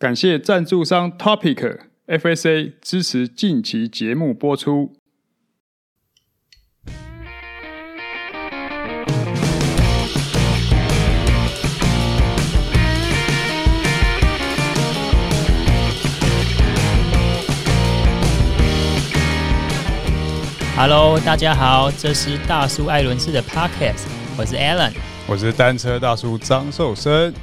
感谢赞助商 Topic FSA 支持近期节目播出。Hello，大家好，这是大叔艾伦斯的 Podcast，我是 Alan，我是单车大叔张寿生。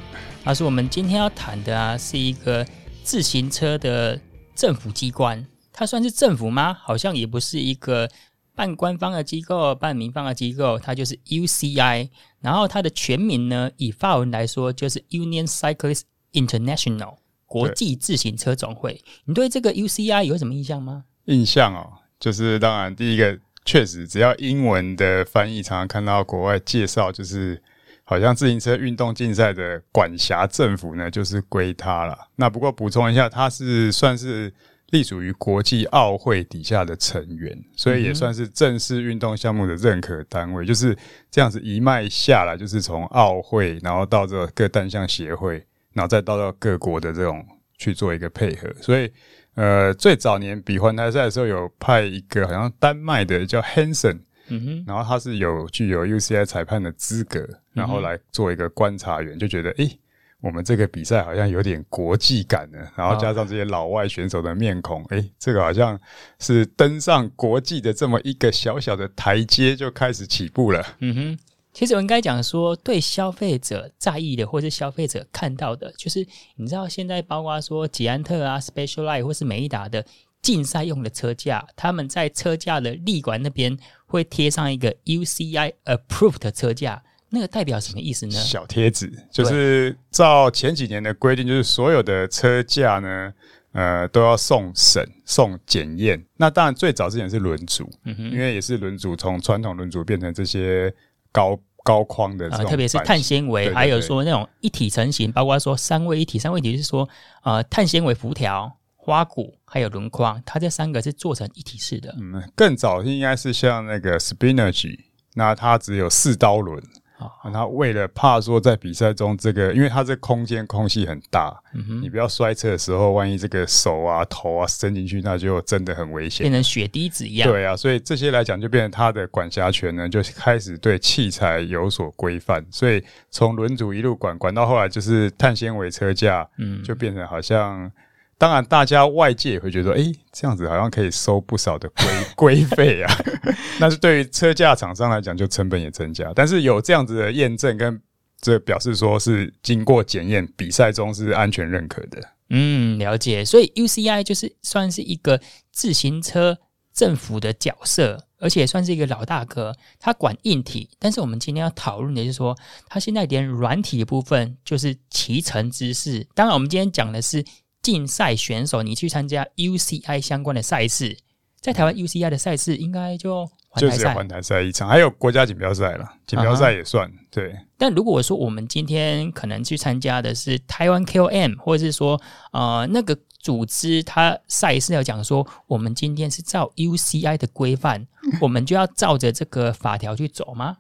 大叔，我们今天要谈的啊，是一个自行车的政府机关，它算是政府吗？好像也不是一个半官方的机构，半民方的机构，它就是 UCI。然后它的全名呢，以法文来说就是 Union Cyclist International 国际自行车总会。你对这个 UCI 有什么印象吗？印象哦。就是当然，第一个确实，只要英文的翻译，常常看到国外介绍，就是好像自行车运动竞赛的管辖政府呢，就是归他了。那不过补充一下，他是算是隶属于国际奥会底下的成员，所以也算是正式运动项目的认可单位。就是这样子一脉下来，就是从奥会，然后到这个各单项协会，然后再到到各国的这种去做一个配合，所以。呃，最早年比环台赛的时候，有派一个好像丹麦的叫 Hansen，嗯哼，然后他是有具有 UCI 裁判的资格，然后来做一个观察员，就觉得，诶，我们这个比赛好像有点国际感呢，然后加上这些老外选手的面孔，诶，这个好像是登上国际的这么一个小小的台阶，就开始起步了，嗯哼。其实我应该讲说，对消费者在意的，或是消费者看到的，就是你知道，现在包括说捷安特啊、Specialized 或是美利达的竞赛用的车架，他们在车架的立管那边会贴上一个 UCI Approved 的车架，那个代表什么意思呢？小贴纸，就是照前几年的规定，就是所有的车架呢，呃，都要送审、送检验。那当然，最早之前是轮组，因为也是轮组从传统轮组变成这些高。高框的啊，特别是碳纤维，还有说那种一体成型，包括说三位一体。三位一体是说，呃，碳纤维辐条、花鼓还有轮框，它这三个是做成一体式的。嗯，更早应该是像那个 Spinergy，那它只有四刀轮。啊，他为了怕说在比赛中这个，因为它这空间空隙很大，你不要摔车的时候，万一这个手啊头啊伸进去，那就真的很危险，变成血滴子一样。对啊，所以这些来讲，就变成它的管辖权呢，就开始对器材有所规范。所以从轮组一路管管到后来，就是碳纤维车架，嗯，就变成好像。当然，大家外界也会觉得，哎，这样子好像可以收不少的规 规费啊。那是对于车架厂商来讲，就成本也增加。但是有这样子的验证，跟这表示说是经过检验，比赛中是安全认可的。嗯，了解。所以 UCI 就是算是一个自行车政府的角色，而且算是一个老大哥。他管硬体，但是我们今天要讨论的就是说，他现在连软体的部分，就是骑乘姿势。当然，我们今天讲的是。竞赛选手，你去参加 UCI 相关的赛事，在台湾 UCI 的赛事应该就就是环台赛一场，还有国家锦标赛了，锦标赛也算、uh. 对。但如果说我们今天可能去参加的是台湾 KOM，或者是说呃那个组织，它赛事要讲说，我们今天是照 UCI 的规范，我们就要照着这个法条去走吗？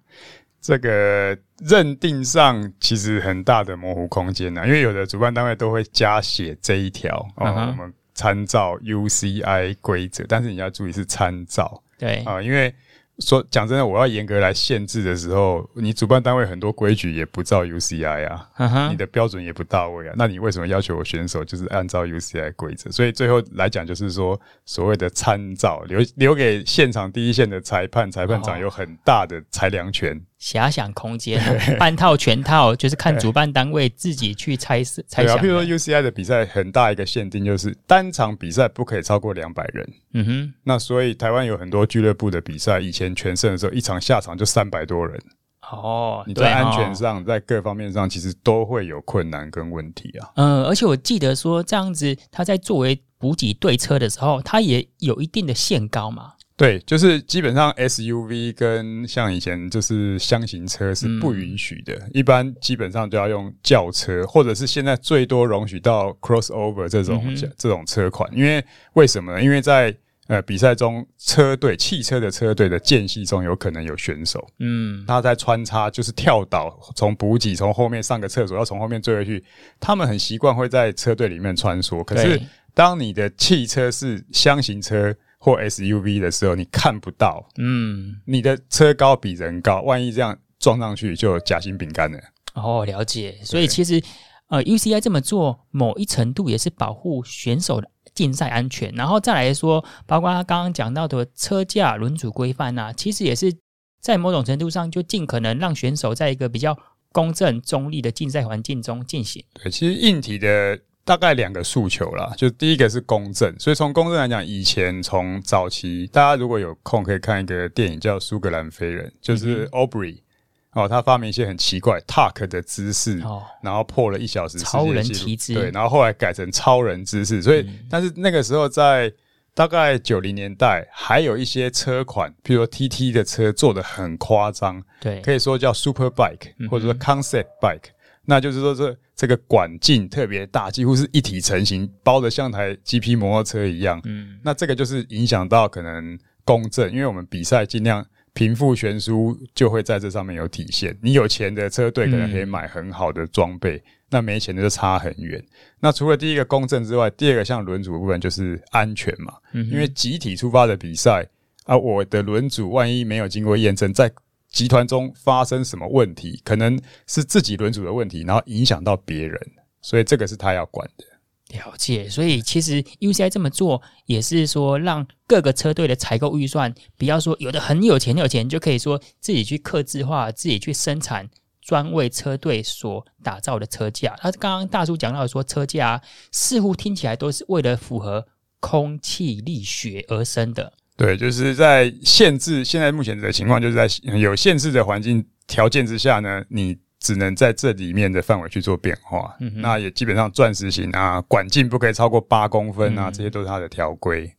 这个认定上其实很大的模糊空间呢、啊，因为有的主办单位都会加写这一条、uh. 哦，我们参照 UCI 规则，但是你要注意是参照，对啊、呃，因为。说讲真的，我要严格来限制的时候，你主办单位很多规矩也不照 UCI 啊，uh -huh. 你的标准也不到位啊，那你为什么要求我选手就是按照 UCI 规则？所以最后来讲，就是说所谓的参照，留留给现场第一线的裁判，裁判长有很大的裁量权。遐想空间，半套全套就是看主办单位自己去猜测猜想。比如说 UCI 的比赛很大一个限定就是单场比赛不可以超过两百人。嗯哼，那所以台湾有很多俱乐部的比赛，以前全胜的时候，一场下场就三百多人。哦，你在安全上，在各方面上，其实都会有困难跟问题啊。嗯，而且我记得说这样子，他在作为补给对车的时候，他也有一定的限高嘛。对，就是基本上 SUV 跟像以前就是箱型车是不允许的，嗯，一般基本上都要用轿车，或者是现在最多容许到 crossover 这种，嗯、这种车款。因为为什么呢？因为在呃比赛中车队汽车的车队的间隙中有可能有选手，嗯，他在穿插就是跳岛，从补给从后面上个厕所要从后面追回去，他们很习惯会在车队里面穿梭。可是当你的汽车是箱型车或 SUV 的时候，你看不到，嗯，你的车高比人高，万一这样撞上去就夹心饼干了。哦，了解。所以其实呃，UCI 这么做，某一程度也是保护选手的。竞赛安全，然后再来说，包括他刚刚讲到的车架、轮组规范呐，其实也是在某种程度上就尽可能让选手在一个比较公正、中立的竞赛环境中进行。对，其实硬体的大概两个诉求啦，就第一个是公正，所以从公正来讲，以前从早期，大家如果有空可以看一个电影叫《苏格兰飞人》，就是 Aubrey。嗯哦，他发明一些很奇怪 tuck 的姿势，哦，然后破了一小时超人骑姿，对，然后后来改成超人姿势，所以，嗯、但是那个时候在大概九零年代，还有一些车款，比如说 TT 的车做的很夸张，对，可以说叫 super bike 或者说 concept bike，、嗯、那就是说这这个管径特别大，几乎是一体成型，包的像台 GP 摩托车一样，嗯，那这个就是影响到可能公正，因为我们比赛尽量。贫富悬殊就会在这上面有体现。你有钱的车队可能可以买很好的装备，嗯，那没钱的就差很远。那除了第一个公正之外，第二个像轮组部分就是安全嘛。嗯，因为集体出发的比赛啊，我的轮组万一没有经过验证，在集团中发生什么问题，可能是自己轮组的问题，然后影响到别人，所以这个是他要管的。了解，所以其实 UCI 这么做也是说，让各个车队的采购预算，不要说有的很有钱，有钱就可以说自己去客制化，自己去生产专为车队所打造的车架。他刚刚大叔讲到说，车架似乎听起来都是为了符合空气力学而生的。对，就是在限制现在目前的情况，就是在有限制的环境条件之下呢，你。只能在这里面的范围去做变化，嗯，那也基本上钻石型啊，管径不可以超过八公分啊，嗯，这些都是它的条规。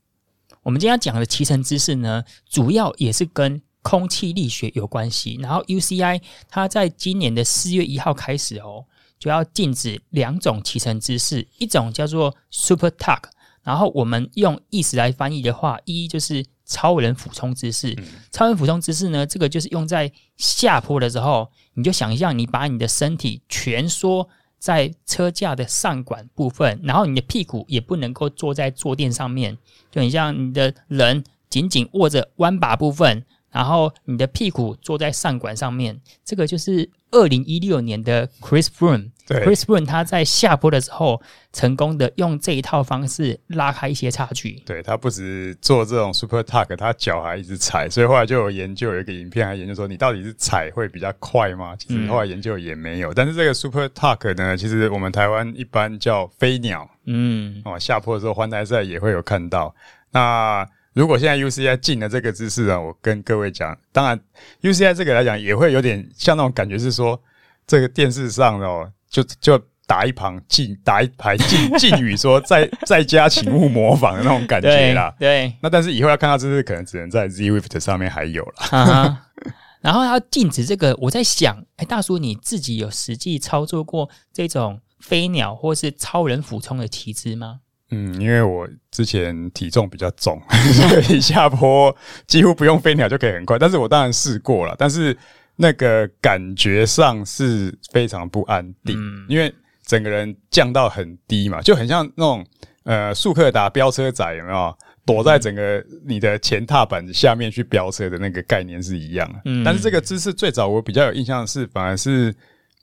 我们今天讲的骑乘姿势呢，主要也是跟空气力学有关系。然后 UCI 它在今年的四月一号开始哦，就要禁止两种骑乘姿势，一种叫做 Super Tuck，然后我们用意思来翻译的话，一就是超人俯冲姿势，超人俯冲姿势呢，这个就是用在下坡的时候，你就想象你把你的身体蜷缩在车架的上管部分，然后你的屁股也不能够坐在坐垫上面，就很像你的人紧紧握着弯把部分，然后你的屁股坐在上管上面，这个就是二零一六年的 Chris Froome。对，Chris Froome 他在下坡的时候，成功的用这一套方式拉开一些差距。对，他不止做这种 Super Tuck，他脚还一直踩，所以后来就有研究，有一个影片还研究说，你到底是踩会比较快吗？其实后来研究也没有。嗯、但是这个 Super Tuck 呢，其实我们台湾一般叫飞鸟。嗯，哦，下坡的时候环台赛也会有看到。那如果现在 UCI 进了这个姿势啊，我跟各位讲，当然 UCI 这个来讲也会有点像那种感觉，是说这个电视上哦。就就打一旁禁打一排禁禁语，说在 在家请勿模仿的那种感觉啦。对，对那但是以后要看到这是可能只能在 Zwift 上面还有了。啊、然后要禁止这个，我在想，哎、欸，大叔你自己有实际操作过这种飞鸟或是超人俯冲的骑姿吗？嗯，因为我之前体重比较重，所以下坡几乎不用飞鸟就可以很快。但是我当然试过了，但是。那个感觉上是非常不安定，嗯，因为整个人降到很低嘛，就很像那种呃速克达飙车仔有没有？躲在整个你的前踏板下面去飙车的那个概念是一样的。嗯，但是这个姿势最早我比较有印象的是，反而是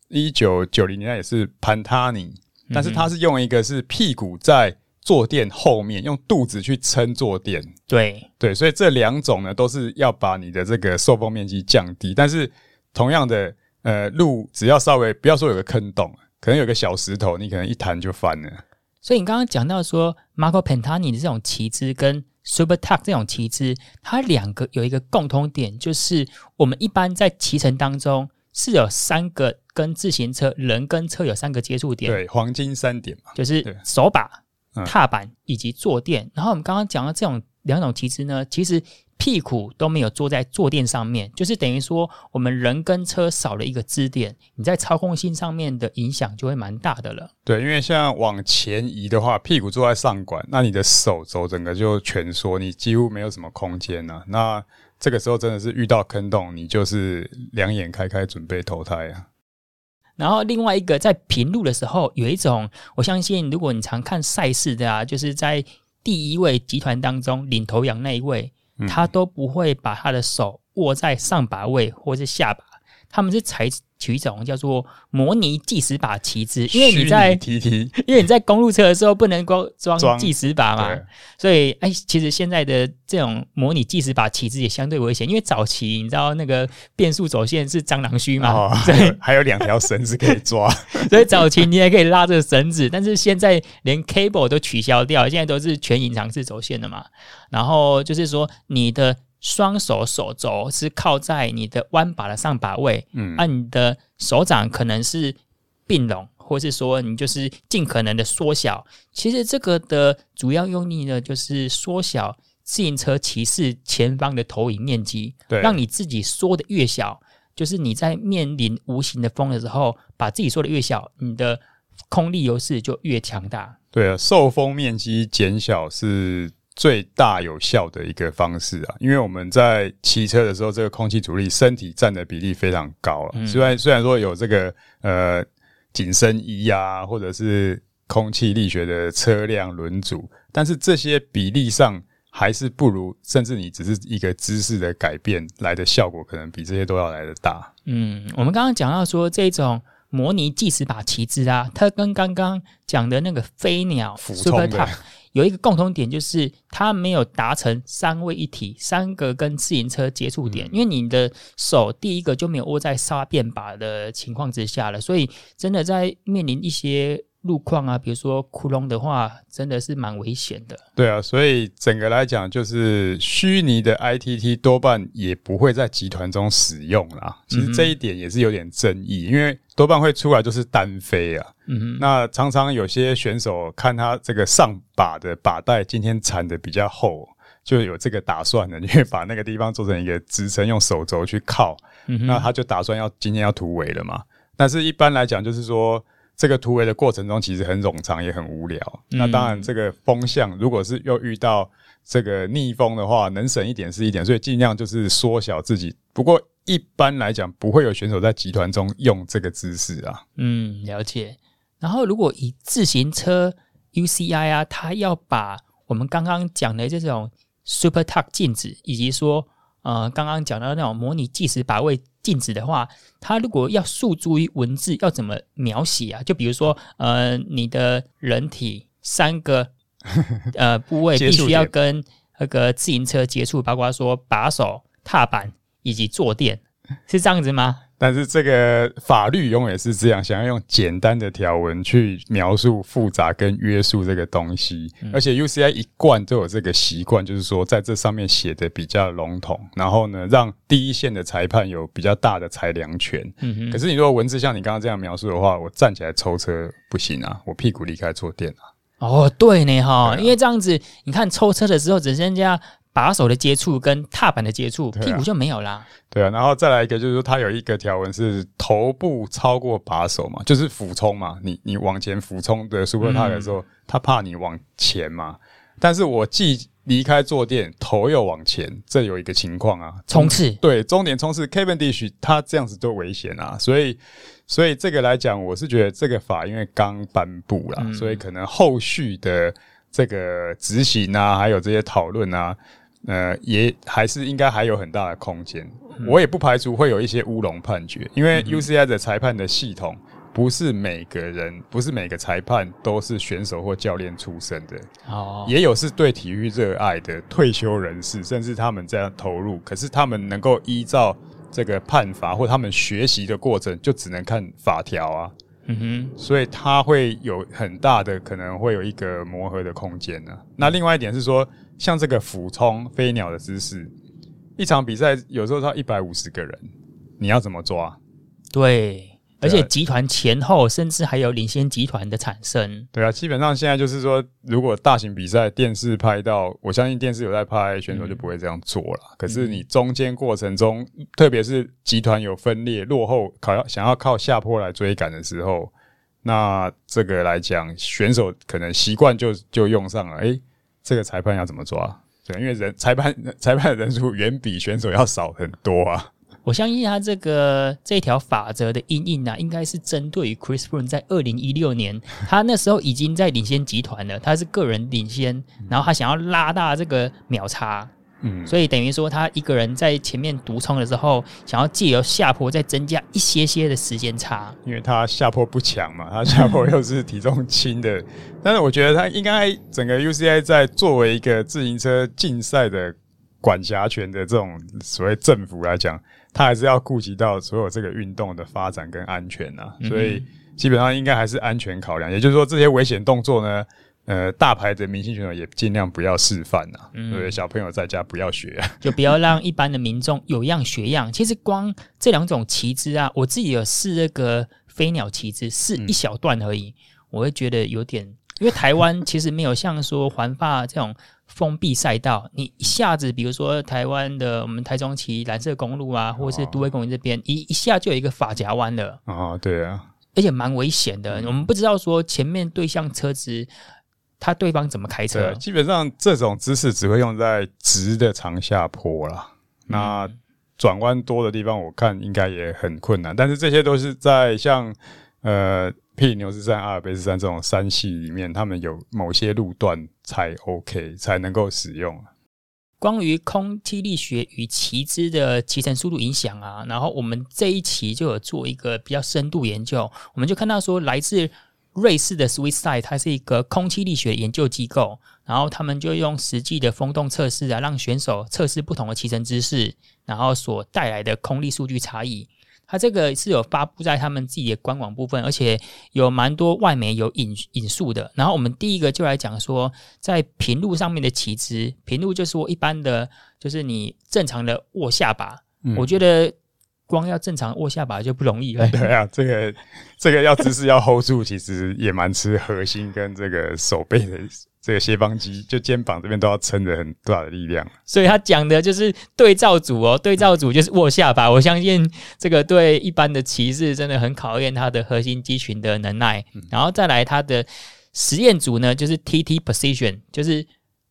一九九零年代也是潘塔尼，但是他是用一个是屁股在坐垫后面，用肚子去撑坐垫。对对，所以这两种呢都是要把你的这个受风面积降低，但是。同样的，呃，路只要稍微不要说有个坑洞，可能有个小石头，你可能一弹就翻了。所以你刚刚讲到说，Marco Pantani 的这种骑姿跟 Super Tuck 这种骑姿，它两个有一个共通点，就是我们一般在骑乘当中是有三个跟自行车人跟车有三个接触点，对，黄金三点嘛，就是手把、踏板以及坐垫。然后我们刚刚讲到这种两种骑姿呢，其实屁股都没有坐在坐垫上面，就是等于说我们人跟车少了一个支点，你在操控性上面的影响就会蛮大的了。对，因为像往前移的话，屁股坐在上管，那你的手肘整个就蜷缩，你几乎没有什么空间了。那这个时候真的是遇到坑洞，你就是两眼开开准备投胎啊。然后另外一个在平路的时候，有一种我相信，如果你常看赛事的啊，就是在第一位集团当中领头羊那一位，嗯、他都不会把他的手握在上把位或是下把，他们是采取一种叫做模拟计时把旗帜，因为你在 因为你在公路车的时候不能光装计时把嘛，所以哎，其实现在的这种模拟计时把旗帜也相对危险，因为早期你知道那个变速走线是蟑螂须嘛，哦、对，还有两条绳子可以抓，所以早期你也可以拉这个绳子，但是现在连 cable 都取消掉，现在都是全隐藏式走线的嘛，然后就是说你的。双手手肘是靠在你的弯把的上把位，嗯，那你的手掌可能是并拢，或是说你就是尽可能的缩小。其实这个的主要用意呢，就是缩小自行车骑士前方的投影面积，对，让你自己缩的越小，就是你在面临无形的风的时候，把自己缩的越小，你的空力优势就越强大。对啊，受风面积减小是。最大有效的一个方式啊，因为我们在骑车的时候，这个空气阻力身体占的比例非常高了。嗯、虽然虽然说有这个呃紧身衣啊，或者是空气力学的车辆轮组，但是这些比例上还是不如，甚至你只是一个姿势的改变来的效果，可能比这些都要来得大。嗯，我们刚刚讲到说这种模拟计时把骑姿啊，它跟刚刚讲的那个飞鸟俯冲的。有一个共同点，就是它没有达成三位一体，三个跟自行车接触点，因为你的手第一个就没有握在刹变把的情况之下了，所以真的在面临一些。路况啊，比如说窟窿的话，真的是蛮危险的。对啊，所以整个来讲，就是虚拟的 ITT 多半也不会在集团中使用啦。其实这一点也是有点争议，嗯、因为多半会出来就是单飞啊。嗯哼，那常常有些选手看他这个上把的把带今天缠的比较厚，就有这个打算的，因为把那个地方做成一个支撑，用手肘去靠。那他就打算要今天要突围了嘛。但是一般来讲，就是说。这个突围的过程中其实很冗长，也很无聊。嗯、那当然，这个风向如果是又遇到这个逆风的话，能省一点是一点，所以尽量就是缩小自己。不过一般来讲，不会有选手在集团中用这个姿势啊。嗯，了解。然后如果以自行车 UCI 啊，它要把我们刚刚讲的这种 Super Tuck 禁止，以及说呃刚刚讲到那种模拟计时把位。静止的话，它如果要诉诸于文字，要怎么描写啊？就比如说，呃，你的人体三个 呃部位必须要跟那个自行车接触，包括说把手、踏板以及坐垫，是这样子吗？但是这个法律永远是这样，想要用简单的条文去描述复杂跟约束这个东西，嗯、而且 UCI 一贯都有这个习惯，就是说在这上面写的比较笼统，然后呢，让第一线的裁判有比较大的裁量权。嗯哼。可是你如果文字像你刚刚这样描述的话，我站起来抽车不行啊，我屁股离开坐垫啊。哦，对呢哈，啊、因为这样子，你看抽车的时候只剩下。把手的接触跟踏板的接触，屁股就没有啦。对啊，然后再来一个，就是说它有一个条纹是头部超过把手嘛，就是俯冲嘛。你你往前俯冲的 Super Tuck 的时候，他、嗯、怕你往前嘛。但是我既离开坐垫，头又往前，这有一个情况啊，冲刺。对，终点冲刺，Cavendish 他这样子都危险啊。所以，所以这个来讲，我是觉得这个法因为刚颁布啦，嗯、所以可能后续的这个执行啊，还有这些讨论啊。呃，也还是应该还有很大的空间。嗯、我也不排除会有一些乌龙判决，因为 UCI 的裁判的系统不是每个人，不是每个裁判都是选手或教练出身的。哦，也有是对体育热爱的退休人士，甚至他们这样投入，可是他们能够依照这个判罚或他们学习的过程，就只能看法条啊。嗯哼，所以他会有很大的可能会有一个磨合的空间呢。那另外一点是说。像这个俯冲飞鸟的姿势，一场比赛有时候到一百五十个人，你要怎么抓？对，而且集团前后甚至还有领先集团的产生。对啊，基本上现在就是说，如果大型比赛电视拍到，我相信电视有在拍，选手就不会这样做了。嗯、可是你中间过程中，嗯、特别是集团有分裂、落后，靠要想要靠下坡来追赶的时候，那这个来讲，选手可能习惯就就用上了。诶，这个裁判要怎么抓？对，因为人裁判裁判的人数远比选手要少很多啊。我相信他这个这条法则的阴影啊，应该是针对于 Chris Brown 在二零一六年，他那时候已经在领先集团了，他是个人领先，然后他想要拉大这个秒差，嗯，所以等于说他一个人在前面独冲的时候，想要借由下坡再增加一些些的时间差，因为他下坡不强嘛，他下坡又是体重轻的，但是我觉得他应该整个 UCI 在作为一个自行车竞赛的管辖权的这种所谓政府来讲。他还是要顾及到所有这个运动的发展跟安全呐、啊，所以基本上应该还是安全考量。也就是说，这些危险动作呢，呃，大牌的明星选手也尽量不要示范呐，嗯，对，小朋友在家不要学、啊，就不要让一般的民众有样学样。其实光这两种旗帜啊，我自己有试那个飞鸟旗帜，试一小段而已，我会觉得有点，因为台湾其实没有像说环法这种。封闭赛道，你一下子，比如说台湾的我们台中旗蓝色公路啊，或者是都会公园这边，一一下就有一个发夹弯了啊，对啊，而且蛮危险的。我们不知道说前面对向车子，他对方怎么开车。基本上这种姿势只会用在直的长下坡啦。那转弯多的地方，我看应该也很困难。但是这些都是在像呃。庇里牛斯山、阿尔卑斯山这种山系里面，他们有某些路段才 OK，才能够使用。关于空气力学与骑姿的骑乘速度影响啊，然后我们这一期就有做一个比较深度研究，我们就看到说，来自瑞士的 Swisside，它是一个空气力学研究机构，然后他们就用实际的风洞测试啊，让选手测试不同的骑乘姿势，然后所带来的空力数据差异。它这个是有发布在他们自己的官网部分，而且有蛮多外媒有引引述的。然后我们第一个就来讲说，在平路上面的骑姿，平路就是说一般的，就是你正常的握下巴。嗯、我觉得光要正常握下巴就不容易了。对啊，这个这个要姿势要 hold 住，其实也蛮吃核心跟这个手背的。这个斜方肌就肩膀这边都要撑着很大的力量，所以他讲的就是对照组哦，对照组就是握下巴。我相信这个对一般的骑士真的很考验他的核心肌群的能耐。然后再来他的实验组呢，就是 TT position，就是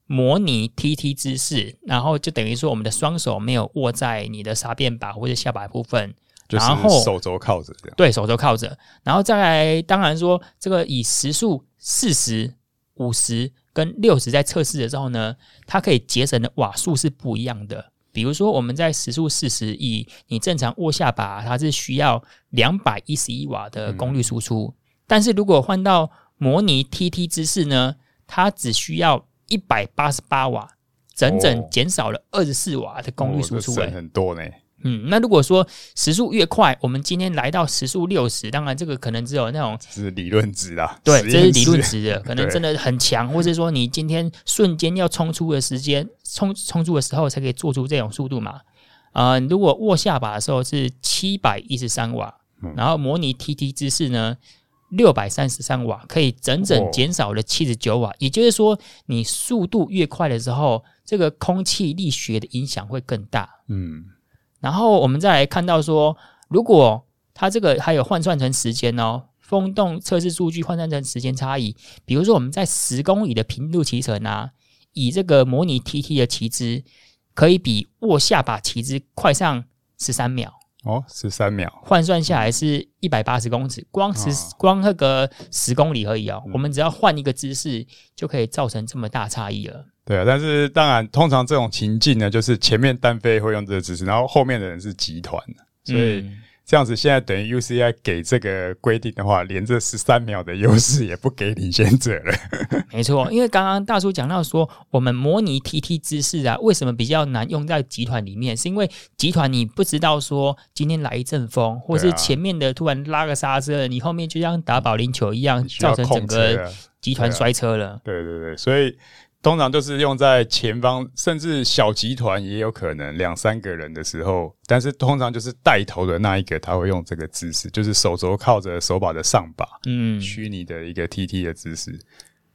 模拟 TT 姿势，然后就等于说我们的双手没有握在你的沙变把或者下巴部分，然后手肘靠着这样，对，手肘靠着，然后再来，当然说这个以时速四十五十。跟六十在测试的时候呢，它可以节省的瓦数是不一样的。比如说，我们在时速四十，以你正常握下巴，它是需要两百一十一瓦的功率输出。嗯、但是如果换到模拟 TT 姿势呢，它只需要一百八十八瓦，整整减少了二十四瓦的功率输出，欸，很多呢。嗯，那如果说时速越快，我们今天来到时速六十，当然这个可能只有那种是理论值啦，对，这是理论值的，可能真的很强，或者说你今天瞬间要冲出的时间，冲冲出的时候才可以做出这种速度嘛。呃，如果握下巴的时候是七百一十三瓦，然后模拟 TT 姿势呢，六百三十三瓦，可以整整减少了七十九瓦。也就是说，你速度越快的时候，这个空气力学的影响会更大。嗯。然后我们再来看到说，如果它这个还有换算成时间哦，风洞测试数据换算成时间差异，比如说我们在十公里的平路骑乘啊，以这个模拟 TT 的骑姿，可以比握下把骑姿快上十三秒哦，十三秒。换算下来是一百八十公尺，光十、哦、光那个十公里而已哦，嗯、我们只要换一个姿势就可以造成这么大差异了。对啊，但是当然，通常这种情境呢，就是前面单飞会用这个姿势，然后后面的人是集团，所以这样子现在等于 UCI 给这个规定的话，连这十三秒的优势也不给领先者了。没错，因为刚刚大叔讲到说，我们模拟 TT 姿势啊，为什么比较难用在集团里面？是因为集团你不知道说今天来一阵风，或是前面的突然拉个刹车，你后面就像打保龄球一样，造成整个集团摔车了。对对对，所以。通常就是用在前方，甚至小集团也有可能两三个人的时候，但是通常就是带头的那一个他会用这个姿势，就是手肘靠着手把的上把，嗯，虚拟的一个 TT 的姿势。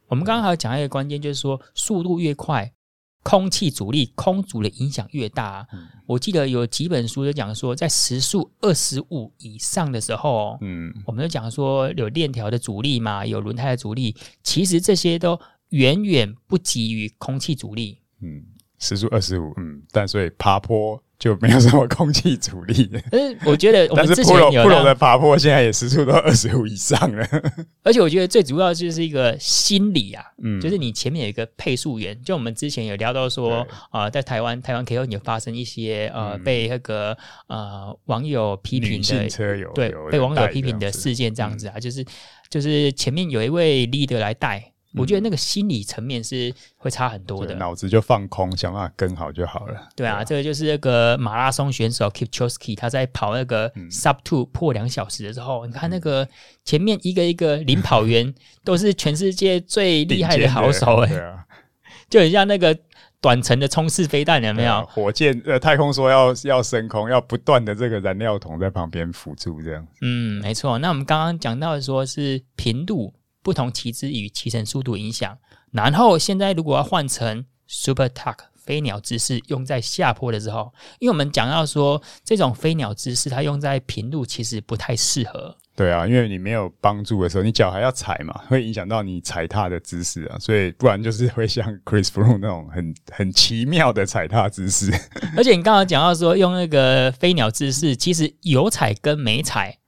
我们刚刚还有讲一个关键，就是说速度越快。空气阻力、空阻的影响越大，嗯，我记得有几本书就讲说，在时速二十五以上的时候，嗯，我们就讲说有链条的阻力嘛，有轮胎的阻力，其实这些都远远不及于空气阻力。嗯，时速二十五，嗯，但所以爬坡。就没有什么空气阻力。但 是我觉得 我们之前有，但是 Pro 的爬坡现在也时速都二十五以上了。而且我觉得最主要就是一个心理啊，嗯，就是你前面有一个配速员，就我们之前有聊到说啊、呃，在台湾台湾 KO 有发生一些呃被那个呃网友批评的车友对被网友批评的事件这样子啊，嗯、就是就是前面有一位 leader 来带。我觉得那个心理层面是会差很多的，脑子就放空，想办法跟好就好了。对啊，对啊，这个就是那个马拉松选手 Kipchoge 他在跑那个 Sub Two 破两小时的时候，嗯，你看那个前面一个一个领跑员 都是全世界最厉害的好手哎，对啊，就很像那个短程的冲刺飞弹，有没有？火箭呃，太空说要要升空，要不断的这个燃料桶在旁边辅助这样。嗯，没错。那我们刚刚讲到的说是频度。不同骑姿与骑乘速度影响，然后现在如果要换成 Super Tuck 飞鸟姿势，用在下坡的时候，因为我们讲到说这种飞鸟姿势它用在平路其实不太适合。对啊，因为你没有帮助的时候，你脚还要踩嘛，会影响到你踩踏的姿势啊，所以不然就是会像 Chris Froome 那种很很奇妙的踩踏姿势。而且你刚刚讲到说用那个飞鸟姿势，其实有踩跟没踩。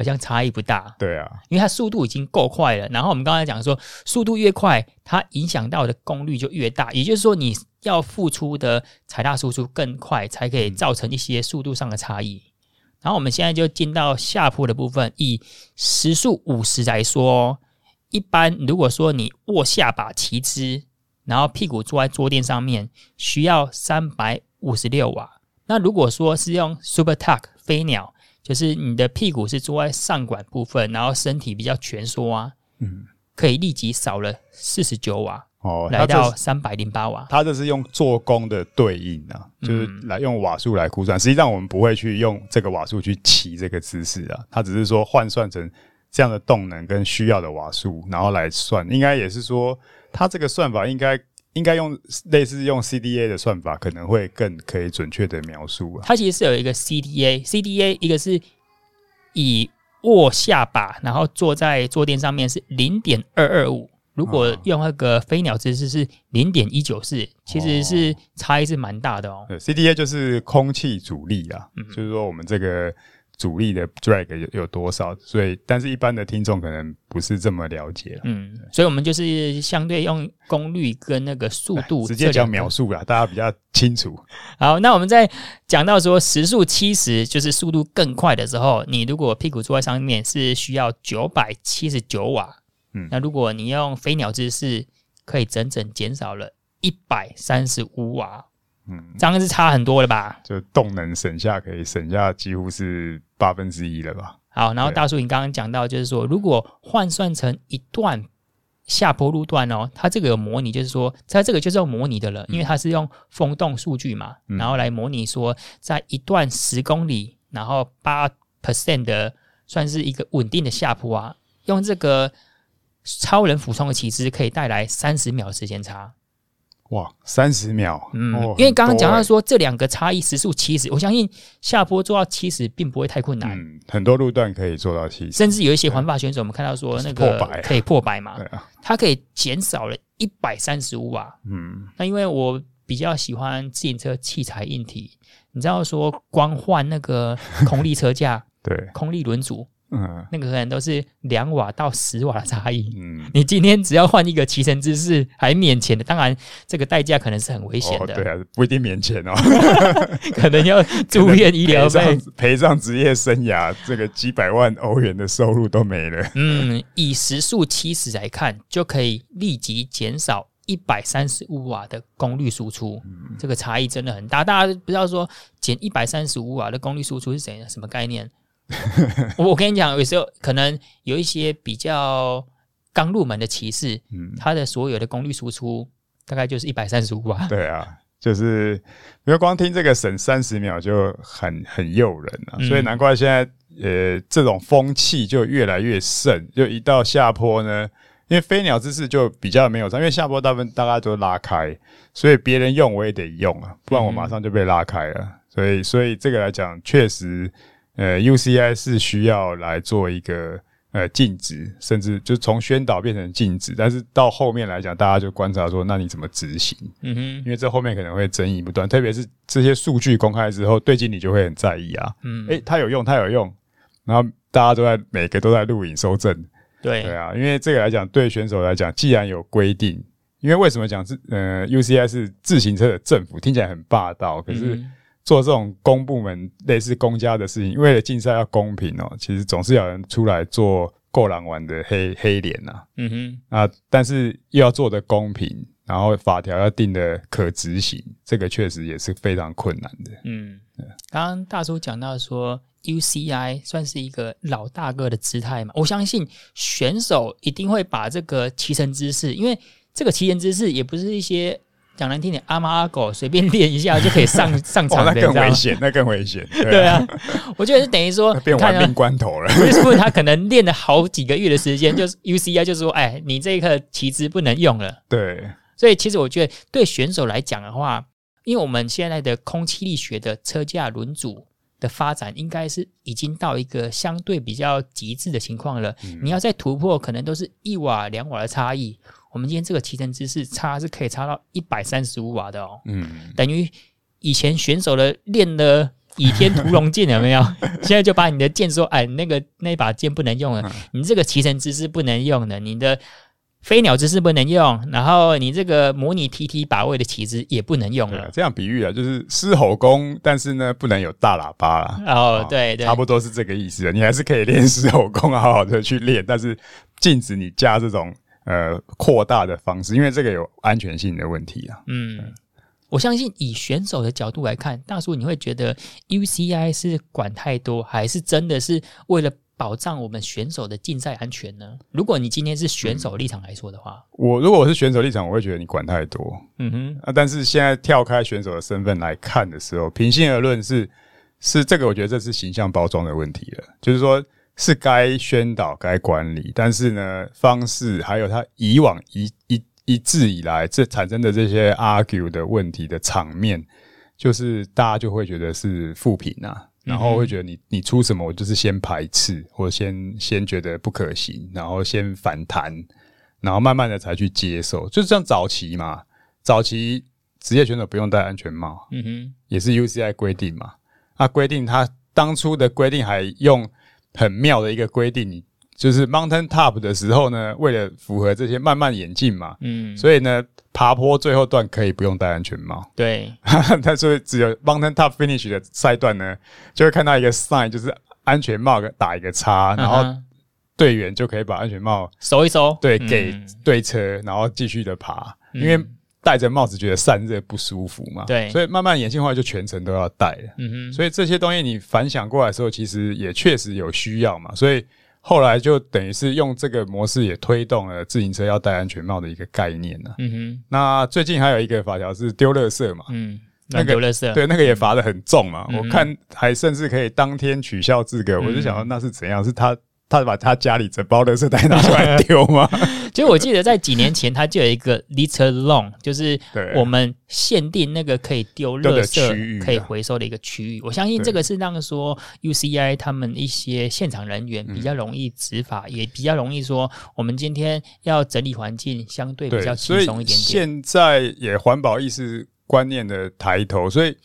好像差异不大，对啊，因为它速度已经够快了。然后我们刚才讲说，速度越快，它影响到的功率就越大。也就是说，你要付出的踩踏输出更快，才可以造成一些速度上的差异。然后我们现在就进到下坡的部分，以时速五十来说，一般如果说你握下巴骑姿，然后屁股坐在坐垫上面，需要三百五十六瓦。那如果说是用 Super Tuck 飞鸟。就是你的屁股是坐在上管部分，然后身体比较蜷缩啊，嗯，可以立即少了四十九瓦哦，来到三百零八瓦。它这是用做工的对应啊，就是来用瓦数来估算。实际上我们不会去用这个瓦数去骑这个姿势啊，它只是说换算成这样的动能跟需要的瓦数，然后来算。应该也是说，它这个算法应该。应该用类似用 CDA 的算法，可能会更可以准确的描述啊。它其实是有一个 CDA，CDA 一个是以握下巴，然后坐在坐垫上面是零点二二五，如果用那个飞鸟姿势是零点一九四，其实是差异是蛮大的哦。对，CDA 就是空气阻力啊，嗯，就是说我们这个。阻力的 drag 有有多少？所以，但是一般的听众可能不是这么了解。嗯，所以我们就是相对用功率跟那个速度直接讲描述啦，大家比较清楚。好，那我们在讲到说时速七十，就是速度更快的时候，你如果屁股坐在上面是需要九百七十九瓦。嗯，那如果你用飞鸟姿势，可以整整减少了一百三十五瓦。嗯，这样是差很多了吧？就动能省下，可以省下几乎是八分之一了吧？好，然后大叔，你刚刚讲到，就是说，如果换算成一段下坡路段哦，它这个有模拟，就是说，它这个就是要模拟的了，因为它是用风洞数据嘛，然后来模拟说，在一段十公里，然后八 percent 的算是一个稳定的下坡啊，用这个超人俯冲的骑姿，可以带来三十秒时间差。哇，三十秒，嗯，哦、因为刚刚讲到说这两个差异时速七十，我相信下坡做到七十并不会太困难。嗯，很多路段可以做到七十，甚至有一些环法选手，我们看到说那个可以破百嘛，对啊，它可以减少了一百三十五瓦。嗯，那因为我比较喜欢自行车器材硬体，你知道说光换那个 空力车架，对，空力轮组。嗯，那个可能都是两瓦到十瓦的差异。嗯，你今天只要换一个骑乘姿势还免钱的，当然这个代价可能是很危险的。哦。对啊，不一定免钱哦 可能要住院医疗费，赔上职业生涯这个几百万欧元的收入都没了。嗯，以时速七十来看，就可以立即减少一百三十五瓦的功率输出。嗯，这个差异真的很大。大家不知道说减一百三十五瓦的功率输出是怎样什么概念？我 我跟你讲，有时候可能有一些比较刚入门的骑士，嗯，他的所有的功率输出大概就是一百三十五瓦。对啊，就是因为光听这个省三十秒就很很诱人啊，嗯、所以难怪现在呃这种风气就越来越盛，就一到下坡呢，因为飞鸟姿势就比较没有差，因为下坡大部分大家都拉开，所以别人用我也得用啊，不然我马上就被拉开了。嗯、所以所以这个来讲，确实呃 UCI 是需要来做一个。呃，禁止，甚至就从宣导变成禁止，但是到后面来讲，大家就观察说，那你怎么执行？嗯哼，因为这后面可能会争议不断，特别是这些数据公开之后，对经理就会很在意啊。嗯，诶、欸，他有用，他有用，然后大家都在每个都在录影收证。对对啊，因为这个来讲，对选手来讲，既然有规定，因为为什么讲是呃，UCI 是自行车的政府，听起来很霸道，可是。嗯做这种公部门类似公家的事情，为了竞赛要公平哦，其实总是有人出来做过狼玩的黑黑脸呐。嗯哼，啊，但是又要做的公平，然后法条要定的可执行，这个确实也是非常困难的。嗯，刚刚大叔讲到说，UCI 算是一个老大哥的姿态嘛，我相信选手一定会把这个骑乘姿势，因为这个骑乘姿势也不是一些。讲难听点，阿猫阿狗随便练一下就可以上 上场的，那更危险，那更危险。对啊，我觉得是等于说变玩命关头了。为什么他可能练了好几个月的时间，就是 UCI 就是说，哎，你这个旗子不能用了。对，所以其实我觉得对选手来讲的话，因为我们现在的空气力学的车架轮组的发展，应该是已经到一个相对比较极致的情况了。嗯、你要再突破，可能都是一瓦两瓦的差异。我们今天这个骑乘姿势差是可以差到一百三十五瓦的哦，嗯，等于以前选手的练的倚天屠龙剑有没有？现在就把你的剑说，哎，那个那把剑不能用了，你这个骑乘姿势不能用的，你的飞鸟姿势不能用，然后你这个模拟 TT 把位的旗子也不能用了。这样比喻啊，就是狮吼功，但是呢，不能有大喇叭了。哦，对对，差不多是这个意思。你还是可以练狮吼功，好好的去练，但是禁止你加这种。呃，扩大的方式，因为这个有安全性的问题啊。嗯，我相信以选手的角度来看，大叔，你会觉得 UCI 是管太多，还是真的是为了保障我们选手的竞赛安全呢？如果你今天是选手立场来说的话，嗯、我如果我是选手立场，我会觉得你管太多。嗯哼，啊，但是现在跳开选手的身份来看的时候，平心而论是是这个，我觉得这是形象包装的问题了，就是说。是该宣导、该管理，但是呢，方式还有他以往一一一致以来这产生的这些 argue 的问题的场面，就是大家就会觉得是负评啊，然后会觉得你你出什么，我就是先排斥，或先先觉得不可行，然后先反弹，然后慢慢的才去接受，就是像早期嘛，早期职业选手不用戴安全帽，嗯哼，也是 UCI 规定嘛，他规定他当初的规定还用。很妙的一个规定，你就是 mountain top 的时候呢，为了符合这些慢慢演进嘛，嗯，所以呢，爬坡最后段可以不用戴安全帽。对，他说只有 mountain top finish 的赛段呢，就会看到一个 sign，就是安全帽打一个叉，然后队员就可以把安全帽收一收，对，给对车，然后继续的爬，因为。戴着帽子觉得散热不舒服嘛？对，所以慢慢演进化就全程都要戴了。嗯哼，所以这些东西你反想过来的时候，其实也确实有需要嘛。所以后来就等于是用这个模式也推动了自行车要戴安全帽的一个概念呢。嗯哼，那最近还有一个法条是丢垃圾嘛？嗯，那个丢垃圾，对，那个也罚得很重嘛。我看还甚至可以当天取消资格。我就想说那是怎样？是他？他把他家里整包垃圾袋拿出来丢吗？其实我记得在几年前，他就有一个 litter zone，就是我们限定那个可以丢垃圾、可以回收的一个区域。我相信这个是让说 UCI 他们一些现场人员比较容易执法，也比较容易说我们今天要整理环境，相对比较轻松一点点。现在也环保意识观念的抬头，所以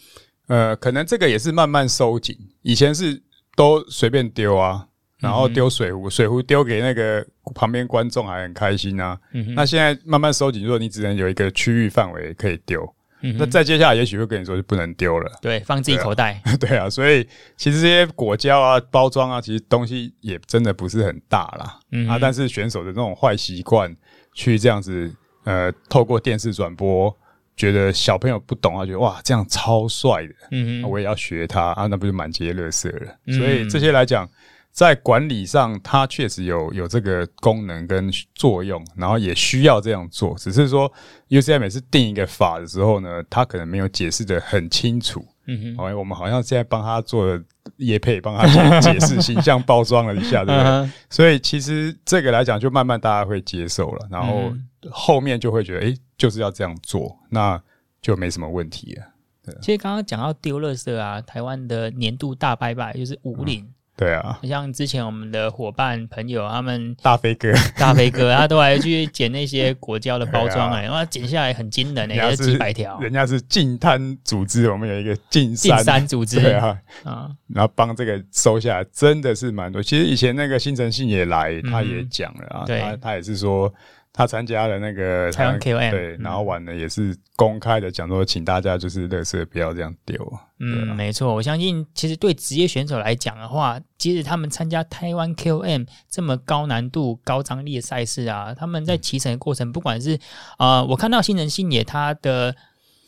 呃，可能这个也是慢慢收紧。以前是都随便丢啊。然后丢水壶，水壶丢给那个旁边观众还很开心啊。嗯、那现在慢慢收紧，如果你只能有一个区域范围可以丢，嗯、那再接下来也许会跟你说就不能丢了。对，放自己口袋。对啊，对啊，所以其实这些果胶啊、包装啊，其实东西也真的不是很大啦。嗯，啊，但是选手的那种坏习惯，去这样子呃，透过电视转播，觉得小朋友不懂啊，觉得哇这样超帅的。嗯哼，我也要学他啊，那不就满街乐色了？所以这些来讲。在管理上，它确实有有这个功能跟作用，然后也需要这样做。只是说，UCI 每次定一个法的时候呢，它可能没有解释的很清楚。嗯哼，好我们好像现在帮他做了业配，帮他解释形象包装了一下，对不对？所以其实这个来讲，就慢慢大家会接受了，然后后面就会觉得，哎，就是要这样做，那就没什么问题了。对。其实刚刚讲到丢垃圾啊，台湾的年度大拜拜就是五岭。嗯对啊，像之前我们的伙伴朋友，他们大飞哥，大飞哥，他都还去捡那些果胶的包装哎，然后捡下来很惊人哎，几百条。人家是净滩组织，我们有一个净净山组织，对啊，啊，然后帮这个收下来，真的是蛮多。其实以前那个新城信也来，他也讲了啊，他他也是说。他参加了那个台湾 KOM，对，然后完了也是公开的讲说，请大家就是乐色不要这样丢。嗯，没错，我相信其实对职业选手来讲的话，即使他们参加台湾 KOM 这么高难度、高张力的赛事啊，他们在骑乘的过程，不管是啊、呃，我看到新人星野他的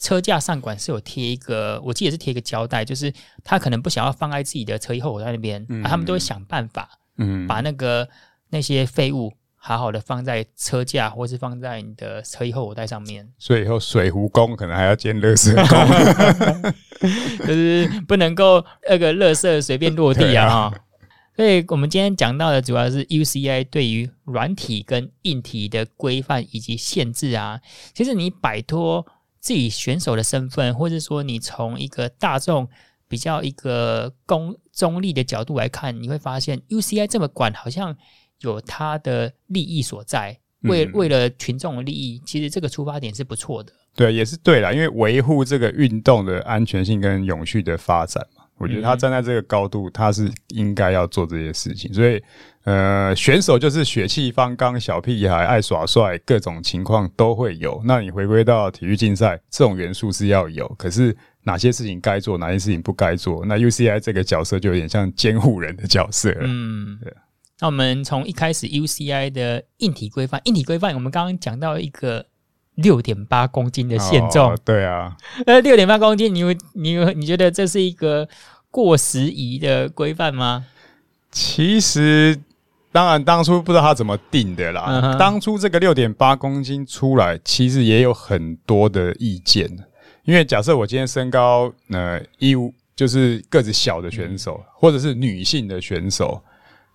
车架上管是有贴一个，我记得是贴一个胶带，就是他可能不想要放在自己的车衣后口袋那边，嗯、啊，他们都会想办法，嗯，把那个那些废物。好好的放在车架，或是放在你的车衣后口袋上面。所以以后水壶工可能还要兼垃圾工，就是不能够那个垃圾随便落地啊！啊所以我们今天讲到的主要是 UCI 对于软体跟硬体的规范以及限制啊。其实你摆脱自己选手的身份，或者说你从一个大众比较一个公中立的角度来看，你会发现 UCI 这么管好像。有他的利益所在，为为了群众的利益，其实这个出发点是不错的。对，也是对啦，因为维护这个运动的安全性跟永续的发展嘛，我觉得他站在这个高度，他是应该要做这些事情。所以，呃，选手就是血气方刚、小屁孩、爱耍帅，各种情况都会有。那你回归到体育竞赛，这种元素是要有，可是哪些事情该做，哪些事情不该做，那 UCI 这个角色就有点像监护人的角色了。嗯，对。那我们从一开始 UCI 的硬体规范，硬体规范，我们刚刚讲到一个六点八公斤的限重，哦，对啊，呃，六点八公斤，你你你觉得这是一个过时宜的规范吗？其实，当然当初不知道他怎么定的啦。嗯、当初这个六点八公斤出来，其实也有很多的意见。因为假设我今天身高呃一五，就是个子小的选手，嗯、或者是女性的选手。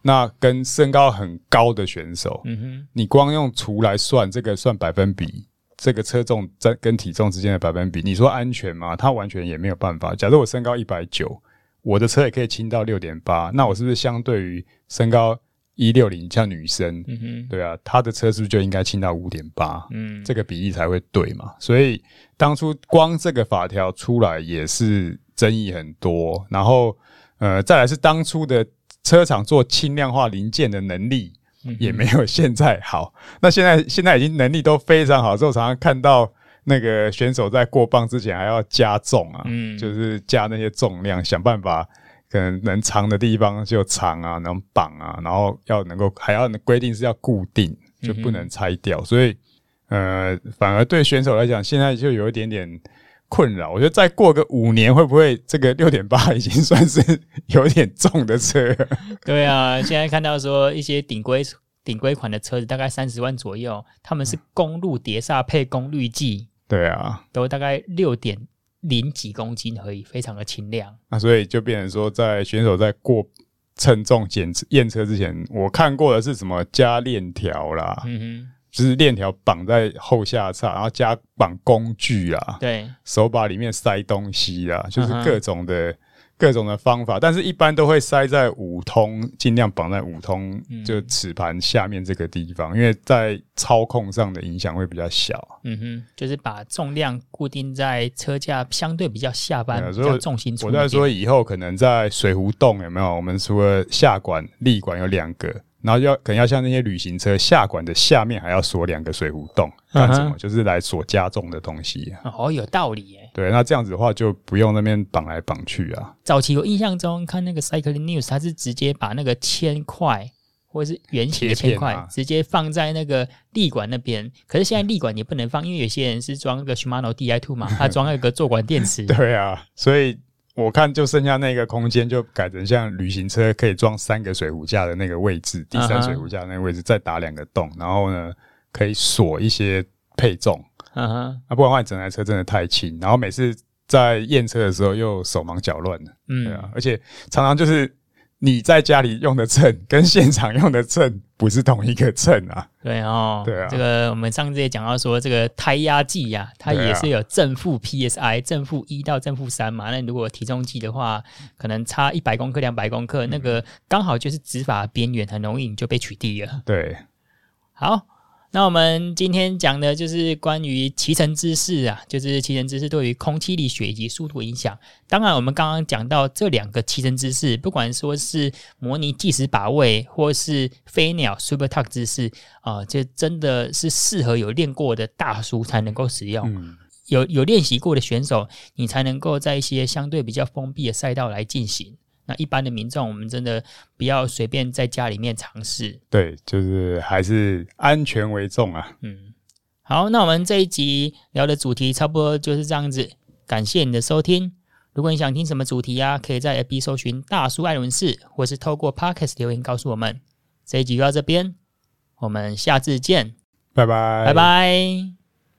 那跟身高很高的选手，嗯哼，你光用除来算这个算百分比，这个车重在跟体重之间的百分比，你说安全吗？他完全也没有办法。假如我身高一百九，我的车也可以轻到六点八，那我是不是相对于身高一六零像女生，嗯哼，对啊，她的车是不是就应该轻到五点八？嗯，这个比例才会对嘛。所以当初光这个法条出来也是争议很多，然后呃，再来是当初的。车厂做轻量化零件的能力也没有现在好。那现在现在已经能力都非常好，之后常常看到那个选手在过磅之前还要加重啊，嗯，就是加那些重量，想办法可能能藏的地方就藏啊，能绑啊，然后要能够还要规定是要固定，就不能拆掉。所以呃，反而对选手来讲，现在就有一点点。困扰，我觉得再过个五年，会不会这个六点八 已经算是有点重的车？对啊，现在看到说一些顶规顶规款的车子大概三十万左右，他们是公路碟刹配功率计，对啊，都大概六点零几公斤而已，非常的轻量。那所以就变成说，在选手在过称重检验车之前，我看过的是什么加链条啦。嗯哼。就是链条绑在后下叉，然后加绑工具啊，对，手把里面塞东西啊，就是各种的、uh. 各种的方法，但是一般都会塞在五通，尽量绑在五通，就齿盘下面这个地方，嗯、因为在操控上的影响会比较小。嗯哼，就是把重量固定在车架相对比较下半，比较重心。我在说以后可能在水壶洞有没有？我们除了下管、立管有两个。然后要可能要像那些旅行车下管的下面还要锁两个水壶洞，干什么？就是来锁加重的东西。哦，有道理耶。对，那这样子的话就不用那边绑来绑去啊。早期我印象中看那个 Cycling News，它是直接把那个铅块或者是圆形的铅块直接放在那个立管那边。可是现在立管也不能放，因为有些人是装那个 Shimano Di Two 嘛，他装那个坐管电池。对啊，所以我看就剩下那个空间，就改成像旅行车可以装三个水壶架的那个位置，第三水壶架那个位置再打两个洞，然后呢可以锁一些配重。嗯哼，那不然的话，整台车真的太轻，然后每次在验车的时候又手忙脚乱的。嗯，对啊，而且常常就是。你在家里用的秤跟现场用的秤不是同一个秤啊？对哦，对啊，这个我们上次也讲到说，这个胎压计呀，它也是有正负 PSI，正负一到正负三嘛。那如果体重计的话，可能差一百公克、两百公克，那个刚好就是执法边缘，很容易你就被取缔了。对，好。那我们今天讲的就是关于骑乘姿势啊，就是骑乘姿势对于空气力学以及速度影响。当然，我们刚刚讲到这两个骑乘姿势，不管说是模拟计时把位，或是飞鸟 Super Tuck 姿势啊，这真的是适合有练过的大叔才能够使用。嗯、有有练习过的选手，你才能够在一些相对比较封闭的赛道来进行。那一般的民众，我们真的不要随便在家里面尝试。对，就是还是安全为重啊。嗯，好，那我们这一集聊的主题差不多就是这样子。感谢你的收听。如果你想听什么主题啊，可以在 FB 搜寻“大叔艾伦士”，或是透过 Podcast 留言告诉我们。这一集就到这边，我们下次见，拜拜，拜拜。